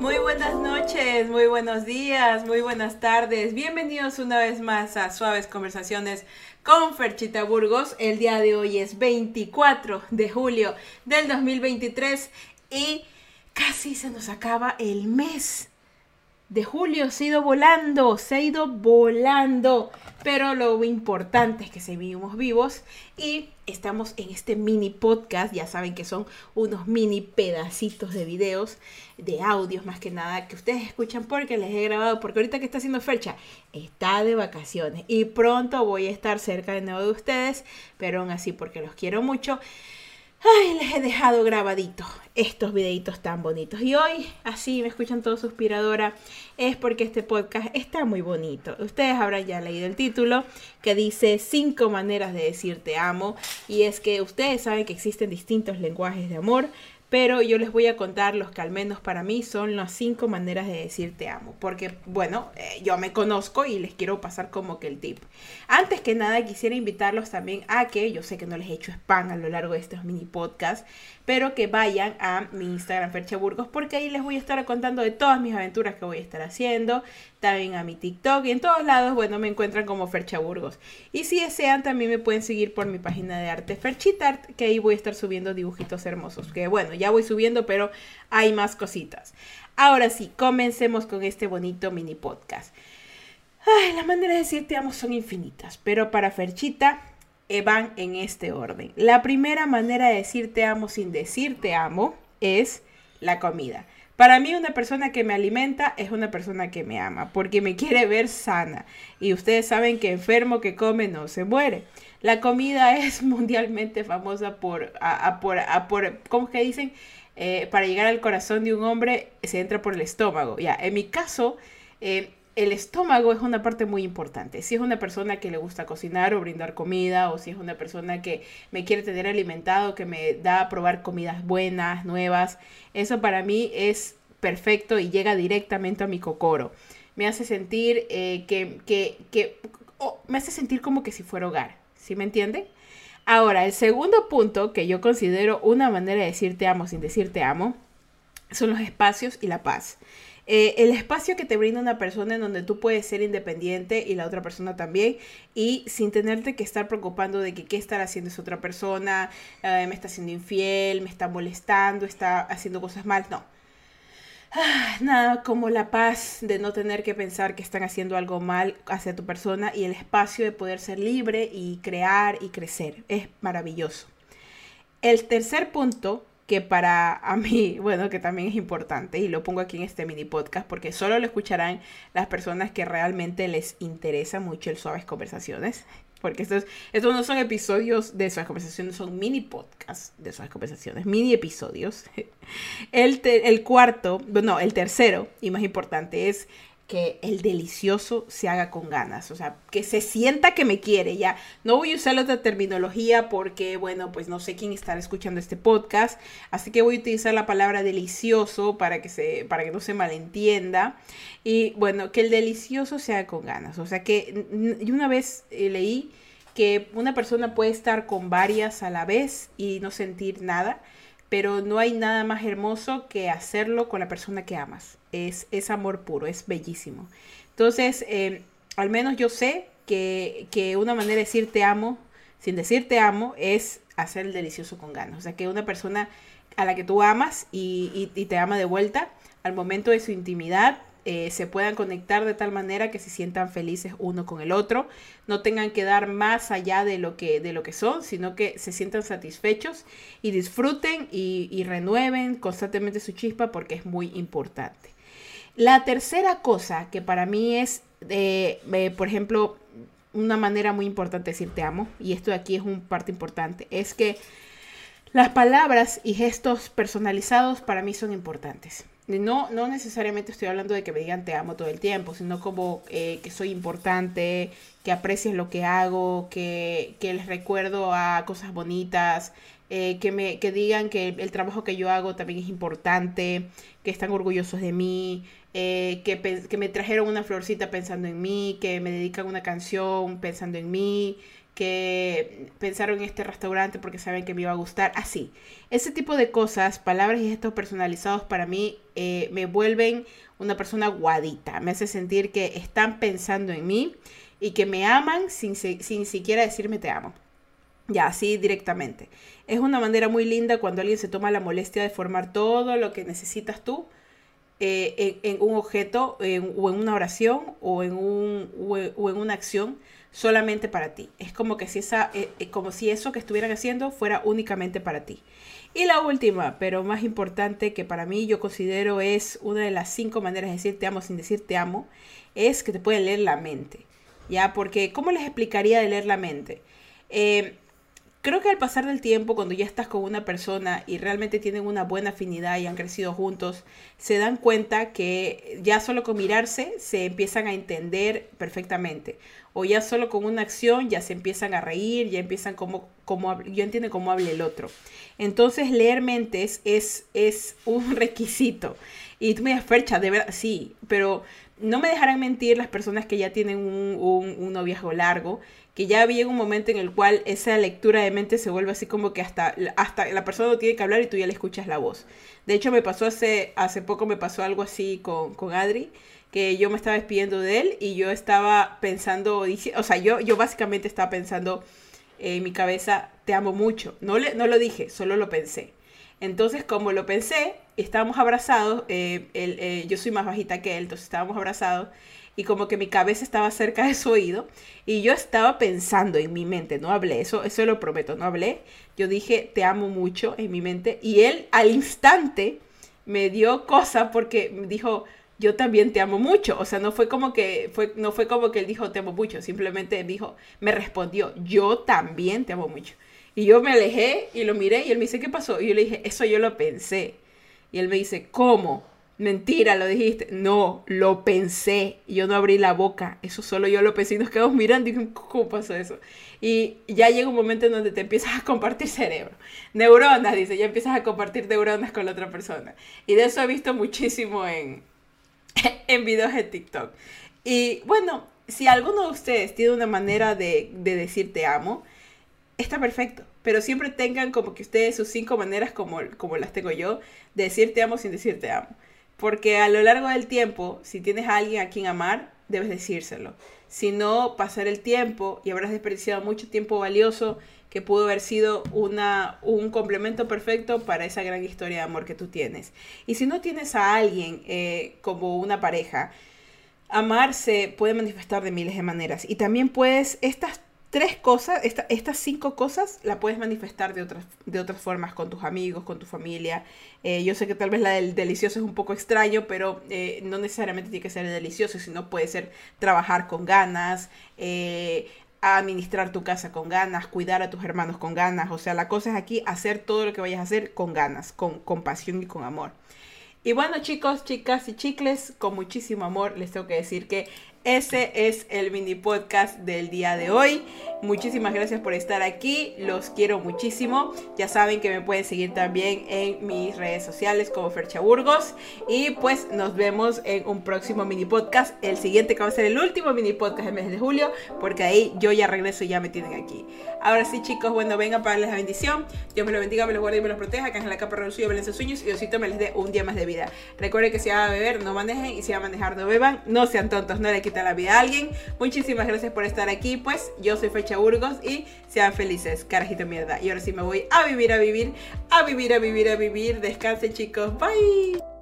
Muy buenas noches, muy buenos días, muy buenas tardes. Bienvenidos una vez más a Suaves Conversaciones con Ferchita Burgos. El día de hoy es 24 de julio del 2023 y casi se nos acaba el mes de julio se ha ido volando, se ha ido volando. Pero lo importante es que seguimos vivos y estamos en este mini podcast. Ya saben que son unos mini pedacitos de videos, de audios más que nada, que ustedes escuchan porque les he grabado. Porque ahorita que está haciendo fecha, está de vacaciones y pronto voy a estar cerca de nuevo de ustedes. Pero aún así, porque los quiero mucho. Ay, les he dejado grabadito estos videitos tan bonitos. Y hoy, así me escuchan todos suspiradora, es porque este podcast está muy bonito. Ustedes habrán ya leído el título que dice cinco maneras de decir te amo. Y es que ustedes saben que existen distintos lenguajes de amor pero yo les voy a contar los que al menos para mí son las cinco maneras de decir te amo, porque bueno, eh, yo me conozco y les quiero pasar como que el tip. Antes que nada quisiera invitarlos también a que, yo sé que no les he hecho spam a lo largo de estos mini podcasts, pero que vayan a mi Instagram Fercha Burgos porque ahí les voy a estar contando de todas mis aventuras que voy a estar haciendo, también a mi TikTok y en todos lados, bueno, me encuentran como Fercha Burgos. Y si desean también me pueden seguir por mi página de arte Ferchitart, que ahí voy a estar subiendo dibujitos hermosos, que bueno, ya voy subiendo, pero hay más cositas. Ahora sí, comencemos con este bonito mini podcast. Las maneras de decir te amo son infinitas, pero para Ferchita eh, van en este orden. La primera manera de decir te amo sin decir te amo es la comida. Para mí una persona que me alimenta es una persona que me ama, porque me quiere ver sana. Y ustedes saben que enfermo que come no se muere. La comida es mundialmente famosa por, a, por, por ¿cómo que dicen? Eh, para llegar al corazón de un hombre se entra por el estómago. Ya, en mi caso, eh, el estómago es una parte muy importante. Si es una persona que le gusta cocinar o brindar comida, o si es una persona que me quiere tener alimentado, que me da a probar comidas buenas, nuevas, eso para mí es perfecto y llega directamente a mi cocoro. Me hace sentir eh, que, que, que me hace sentir como que si fuera hogar. ¿Sí me entienden? Ahora, el segundo punto que yo considero una manera de decir te amo sin decir te amo son los espacios y la paz. Eh, el espacio que te brinda una persona en donde tú puedes ser independiente y la otra persona también y sin tenerte que estar preocupando de que qué estará haciendo esa otra persona, eh, me está haciendo infiel, me está molestando, está haciendo cosas mal, no. Ah, nada como la paz de no tener que pensar que están haciendo algo mal hacia tu persona y el espacio de poder ser libre y crear y crecer. Es maravilloso. El tercer punto que para a mí, bueno, que también es importante y lo pongo aquí en este mini podcast porque solo lo escucharán las personas que realmente les interesa mucho el Suaves Conversaciones. Porque estos, estos no son episodios de Suaves Conversaciones, son mini podcasts de Suaves Conversaciones, mini episodios. El, el cuarto, no, el tercero y más importante es que el delicioso se haga con ganas, o sea, que se sienta que me quiere, ya. No voy a usar otra terminología porque, bueno, pues no sé quién estará escuchando este podcast, así que voy a utilizar la palabra delicioso para que, se, para que no se malentienda. Y bueno, que el delicioso se haga con ganas, o sea, que yo una vez eh, leí que una persona puede estar con varias a la vez y no sentir nada pero no hay nada más hermoso que hacerlo con la persona que amas. Es, es amor puro, es bellísimo. Entonces, eh, al menos yo sé que, que, una manera de decir te amo, sin decir te amo, es hacer el delicioso con ganas. O sea, que una persona a la que tú amas y, y te ama de vuelta, al momento de su intimidad, eh, se puedan conectar de tal manera que se sientan felices uno con el otro, no tengan que dar más allá de lo que, de lo que son, sino que se sientan satisfechos y disfruten y, renueven constantemente su chispa porque es muy importante. La tercera cosa que para mí es, eh, por ejemplo, una manera muy importante de decir te amo, y esto de aquí es un parte importante, es que las palabras y gestos personalizados para mí son importantes. No, no necesariamente estoy hablando de que me digan te amo todo el tiempo, sino como eh, que soy importante, que aprecies lo que hago, que, que les recuerdo a cosas bonitas, eh, que, me, que digan que el, trabajo que yo hago también es importante, que están orgullosos de mí, eh, que, que me trajeron una florcita pensando en mí, que me dedican una canción pensando en mí, que pensaron en este restaurante porque saben que me iba a gustar. Así, ese tipo de cosas, palabras y gestos personalizados para mí eh, me vuelven una persona guadita. Me hace sentir que están pensando en mí y que me aman sin, sin siquiera decirme te amo. Ya, así directamente. Es una manera muy linda cuando alguien se toma la molestia de formar todo lo que necesitas tú eh, en, un objeto o en una oración o en, un, o en, una acción solamente para ti. Es como que si esa, eh, eh, como si eso que estuvieran haciendo fuera únicamente para ti. Y la última, pero más importante que para mí yo considero es una de las cinco maneras de decir te amo sin decir te amo, es que te pueden leer la mente. ¿Ya? Porque, ¿cómo les explicaría de leer la mente? Creo que al pasar del tiempo, cuando ya estás con una persona y realmente tienen una buena afinidad y han crecido juntos, se dan cuenta que ya solo con mirarse se empiezan a entender perfectamente. O ya solo con una acción ya se empiezan a reír, ya empiezan como, como yo entiendo cómo habla el otro. Entonces leer mentes es, es un requisito. Y tú me dices, Fercha, de verdad, sí, pero no me dejarán mentir las personas que ya tienen un, un noviazgo largo que ya había un momento en el cual esa lectura de mente se vuelve así como que hasta, hasta la persona no tiene que hablar y tú ya le escuchas la voz. De hecho, me pasó hace, hace poco, me pasó algo así con, con Adri, que yo me estaba despidiendo de él y yo estaba pensando, o sea, yo, yo básicamente estaba pensando en mi cabeza, te amo mucho. No, le, no lo dije, solo lo pensé. Entonces, como lo pensé, estábamos abrazados, eh, eh, yo soy más bajita que él, entonces estábamos abrazados y como que mi cabeza estaba cerca de su oído y yo estaba pensando en mi mente, no hablé, eso, eso lo prometo, no hablé. Yo dije, te amo mucho en mi mente y él al instante me dio cosa porque dijo, yo también te amo mucho. O sea, no fue como que, fue, no fue como que él dijo, te amo mucho, simplemente dijo, me respondió, yo también te amo mucho. Y yo me alejé y lo miré y él me dice, ¿qué pasó? Y yo le dije, eso yo lo pensé. Y él me dice, ¿cómo? Mentira, lo dijiste. No, lo pensé. Yo no abrí la boca. Eso solo yo lo pensé y nos quedamos mirando y ¿cómo pasó eso? Y ya llega un momento en donde te empiezas a compartir cerebro. Neuronas, dice, ya empiezas a compartir neuronas con la otra persona. Y de eso he visto muchísimo en, en videos de TikTok. Y bueno, si alguno de ustedes tiene una manera de, de decir te amo, está perfecto. Pero siempre tengan como que ustedes sus cinco maneras como, como las tengo yo de decir te amo sin decir te amo. Porque a lo largo del tiempo, si tienes a alguien a quien amar, debes decírselo. Si no, pasar el tiempo y habrás desperdiciado mucho tiempo valioso que pudo haber sido una, un complemento perfecto para esa gran historia de amor que tú tienes. Y si no tienes a alguien eh, como una pareja, amarse puede manifestar de miles de maneras. Y también puedes, estas tres cosas, estas cinco cosas, la puedes manifestar de otras, de otras formas con tus amigos, con tu familia. Eh, yo sé que tal vez la del delicioso es un poco extraño, pero eh, no necesariamente tiene que ser delicioso, sino puede ser trabajar con ganas, eh, administrar tu casa con ganas, cuidar a tus hermanos con ganas. O sea, la cosa es aquí hacer todo lo que vayas a hacer con ganas, con, con pasión y con amor. Y bueno chicos, chicas y chicles, con muchísimo amor les tengo que decir que ese es el mini podcast del día de hoy. Muchísimas gracias por estar aquí. Los quiero muchísimo. Ya saben que me pueden seguir también en mis redes sociales como Fercha Burgos. Y pues nos vemos en un próximo mini podcast. El siguiente que va a ser el último mini podcast del mes de julio. Porque ahí yo ya regreso y ya me tienen aquí. Ahora sí, chicos, bueno, vengan para darles la bendición. Dios me los bendiga, me los guarde y me los proteja. Que en la capa reducida, sus sueños. Y Diosito me les dé un día más de vida. Recuerden que si van a beber, no manejen. Y si van a manejar, no beban. No sean tontos, no le quiten la vida a alguien. Muchísimas gracias por estar aquí. Pues yo soy Fecha Burgos y sean felices, carajito mierda. Y ahora sí me voy a vivir, a vivir, a vivir, a vivir, a vivir. Descansen chicos. Bye.